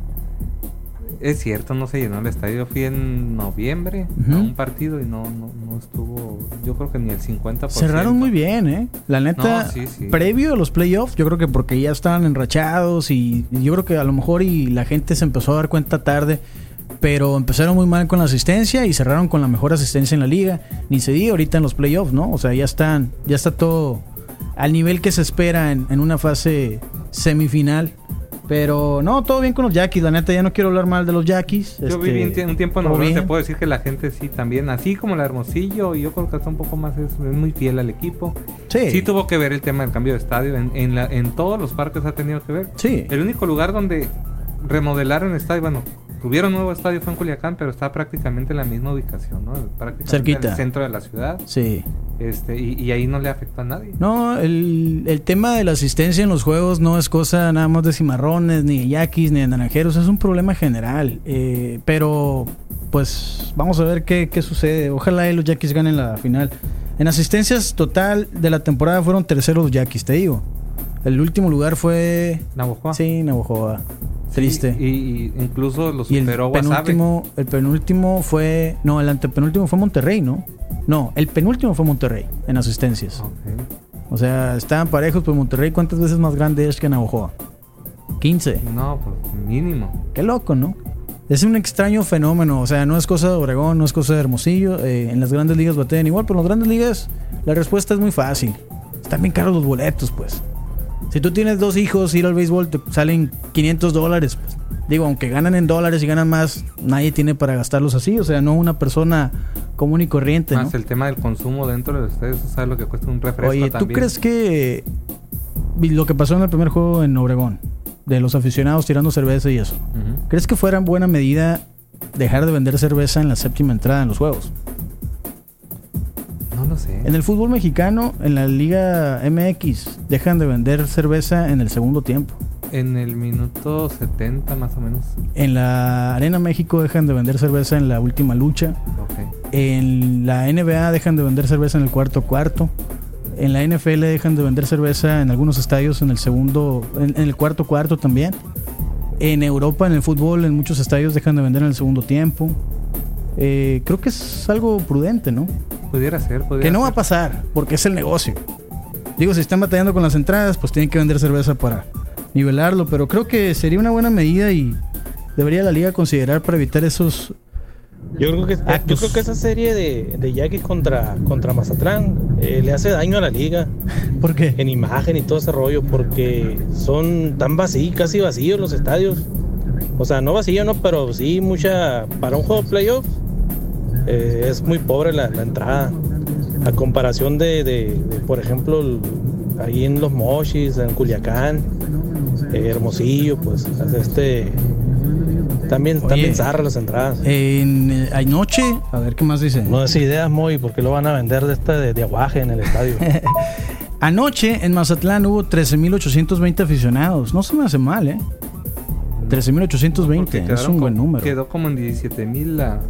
Es cierto, no se llenó el estadio. Fui en noviembre Ujú. a un partido y no, no, no estuvo, yo creo que ni el 50%. Cerraron muy bien, ¿eh? La neta, No, sí, sí. previo a los playoffs, yo creo que porque ya estaban enrachados y, y yo creo que a lo mejor y la gente se empezó a dar cuenta tarde, pero empezaron muy mal con la asistencia y cerraron con la mejor asistencia en la liga. Ni se diga ahorita en los playoffs, ¿no? O sea, ya están, ya está todo al nivel que se espera en, en una fase semifinal. Pero no, todo bien con los Yaquis, la neta, ya no quiero hablar mal de los Yaquis. Yo este, viví un tie- un tiempo en te puedo decir que la gente sí también, así como la Hermosillo, y yo creo que hasta un poco más es, muy fiel al equipo. Sí. Sí tuvo que ver el tema del cambio de estadio, en, en, la- en todos los parques ha tenido que ver. Sí. El único lugar donde remodelaron estadio, bueno, tuvieron nuevo estadio fue en Culiacán, pero está prácticamente en la misma ubicación, ¿no? Prácticamente Cerquita. en el centro de la ciudad. Sí. Este, y, y ahí no le afectó a nadie. No, el, el tema de la asistencia en los juegos no es cosa nada más de cimarrones, ni de yaquis, ni de naranjeros, es un problema general. Eh, pero, pues, vamos a ver qué, qué sucede. Ojalá y los yaquis ganen la final. En asistencias total de la temporada fueron terceros los yaquis, te digo. El último lugar fue... Navajo. Sí, Navajoa. Triste. Y, y incluso el superó Guasave. penúltimo, el penúltimo fue... No, el antepenúltimo fue Monterrey, ¿no? No, el penúltimo fue Monterrey en asistencias. Ok. O sea, estaban parejos, pero Monterrey, ¿cuántas veces más grande es que Navajoa? 15. No, pues mínimo. Qué loco, ¿no? Es un extraño fenómeno. O sea, no es cosa de Obregón, no es cosa de Hermosillo. eh, en las grandes ligas batean igual, pero en las grandes ligas la respuesta es muy fácil. Están bien caros los boletos, pues. Si tú tienes dos hijos, ir al béisbol te salen 500 dólares. pues. Digo, aunque ganan en dólares y ganan más, nadie tiene para gastarlos así. O sea, no una persona común y corriente, ¿no? Más el tema del consumo dentro de ustedes, ¿sabes lo que cuesta un refresco Oye, ¿tú también? crees que lo que pasó en el primer juego en Obregón, de los aficionados tirando cerveza y eso. ¿crees que fuera en buena medida dejar de vender cerveza en la séptima entrada en los juegos? En el fútbol mexicano, en la Liga MX, dejan de vender cerveza en el segundo tiempo. En el minuto 70 más o menos. En la Arena México dejan de vender cerveza en la última lucha. En la NBA dejan de vender cerveza en el cuarto cuarto. En la NFL dejan de vender cerveza en algunos estadios en el segundo, en, en el cuarto cuarto también. En Europa, en el fútbol, en muchos estadios dejan de vender en el segundo tiempo. Eh, creo que es algo prudente, ¿no? Pudiera ser, pudiera Que no va a pasar, porque es el negocio. Digo, si están batallando con las entradas, pues tienen que vender cerveza para nivelarlo, pero creo que sería una buena medida y debería la liga considerar para evitar esos... Yo creo que, yo creo que esa serie de, de Yaquis contra, contra Mazatlán eh, le hace daño a la liga [LAUGHS] ¿Por qué? en imagen y todo ese rollo porque son tan vacíos, casi vacíos los estadios. O sea, no vacío, no, pero sí mucha... Para un juego de playoff eh, es muy pobre la, la entrada. A comparación de, de- de, por ejemplo, el- ahí en Los Mochis, en Culiacán, eh, Hermosillo, pues este... También, Oye. también zarra las entradas. En eh, anoche, a ver qué más dice. No es idea, Moy, porque lo van a vender de esta de, de aguaje en el estadio. [LAUGHS] Anoche en Mazatlán hubo 13.820 aficionados. No se me hace mal, ¿eh? Porque 13.820, es un buen número. Quedó como en 17 mil la,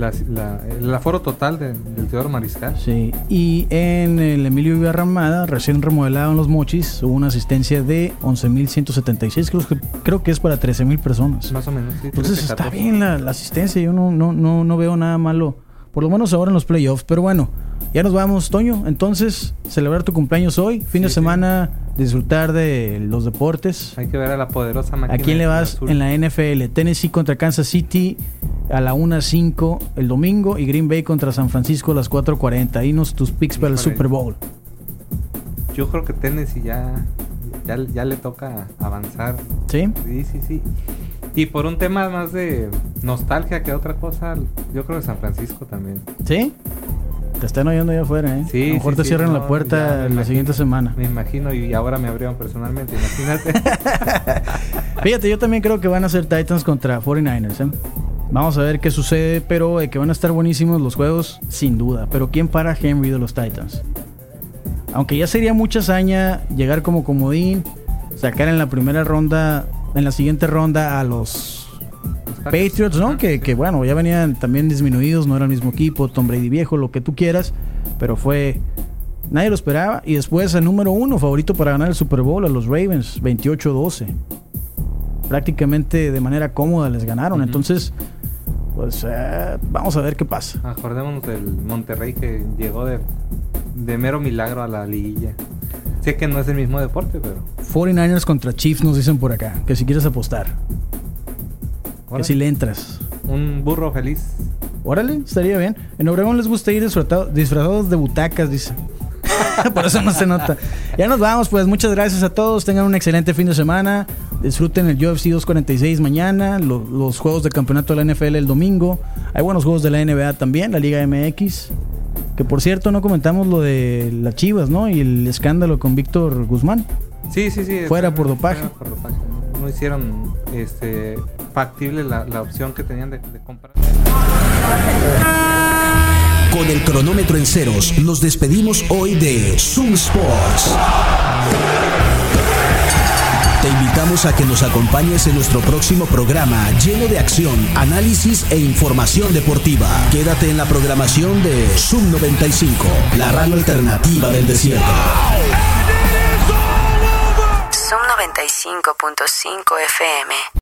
la, la- el aforo total de- del Teodoro Mariscal. Sí, y en el Emilio Villarramada, recién remodelado en Los Mochis, hubo una asistencia de 11.176, creo que, creo que es para 13.000 personas. Más o menos, sí. Entonces 13, está 14. bien la, la asistencia, yo no, no, no, no veo nada malo, por lo menos ahora en los playoffs, pero bueno, ya nos vamos, Toño, entonces, celebrar tu cumpleaños hoy, fin de sí. semana, disfrutar de los deportes. Hay que ver a la poderosa máquina. ¿A quién le vas en la NFL? Tennessee contra Kansas City a la 1.05 el domingo y Green Bay contra San Francisco a las 4.40. Ahí nos tus picks para el. Super Bowl. Yo creo que Tennessee ya, ya, ya le toca avanzar. ¿Sí? Sí, sí, sí. Y por un tema más de nostalgia que otra cosa, yo creo que San Francisco también. ¿Sí? Te están oyendo allá afuera, ¿eh? Sí, a lo mejor sí, te sí, cierran no, la puerta la imagino. siguiente semana. Me imagino, y ahora me abrieron personalmente, imagínate. [LAUGHS] Fíjate, yo también creo que van a ser Titans contra 49ers, ¿eh? Vamos a ver qué sucede, pero eh, que van a estar buenísimos los juegos, sin duda. Pero ¿quién para Henry de los Titans? Aunque ya sería mucha hazaña llegar como comodín, sacar en la primera ronda, en la siguiente ronda a los Patriots, ¿no? Que, que, bueno, ya venían también disminuidos, no era el mismo equipo, Tom Brady viejo, lo que tú quieras, pero fue... Nadie lo esperaba. Y después el número uno, favorito para ganar el Super Bowl, a los Ravens, 28-12. Prácticamente de manera cómoda les ganaron. Entonces, pues eh, vamos a ver qué pasa. Acordémonos del Monterrey que llegó de, de mero milagro a la liguilla. Sé que no es el mismo deporte, pero. 49ers contra Chiefs nos dicen por acá, que si quieres apostar, que si le entras. Un burro feliz. Órale, estaría bien. En Obregón les gusta ir disfrazado- disfrazados de butacas, dice. [LAUGHS] Por eso no se nota. Ya nos vamos, pues muchas gracias a todos. Tengan un excelente fin de semana. Disfruten el UFC 246 mañana, lo- los juegos de campeonato de la NFL el domingo. Hay buenos juegos de la NBA también, la Liga MX. Que por cierto, no comentamos lo de las Chivas, ¿no? Y el escándalo con Víctor Guzmán. Sí, sí, sí. Fuera por dopaje. fuera por dopaje. No hicieron este, factible la, la opción que tenían de, de comprar. Con el cronómetro en ceros, nos despedimos hoy de Zoom Sports. Te invitamos a que nos acompañes en nuestro próximo programa lleno de acción, análisis e información deportiva. Quédate en la programación de Zoom 95, la radio alternativa del desierto. Zoom 95.5 FM.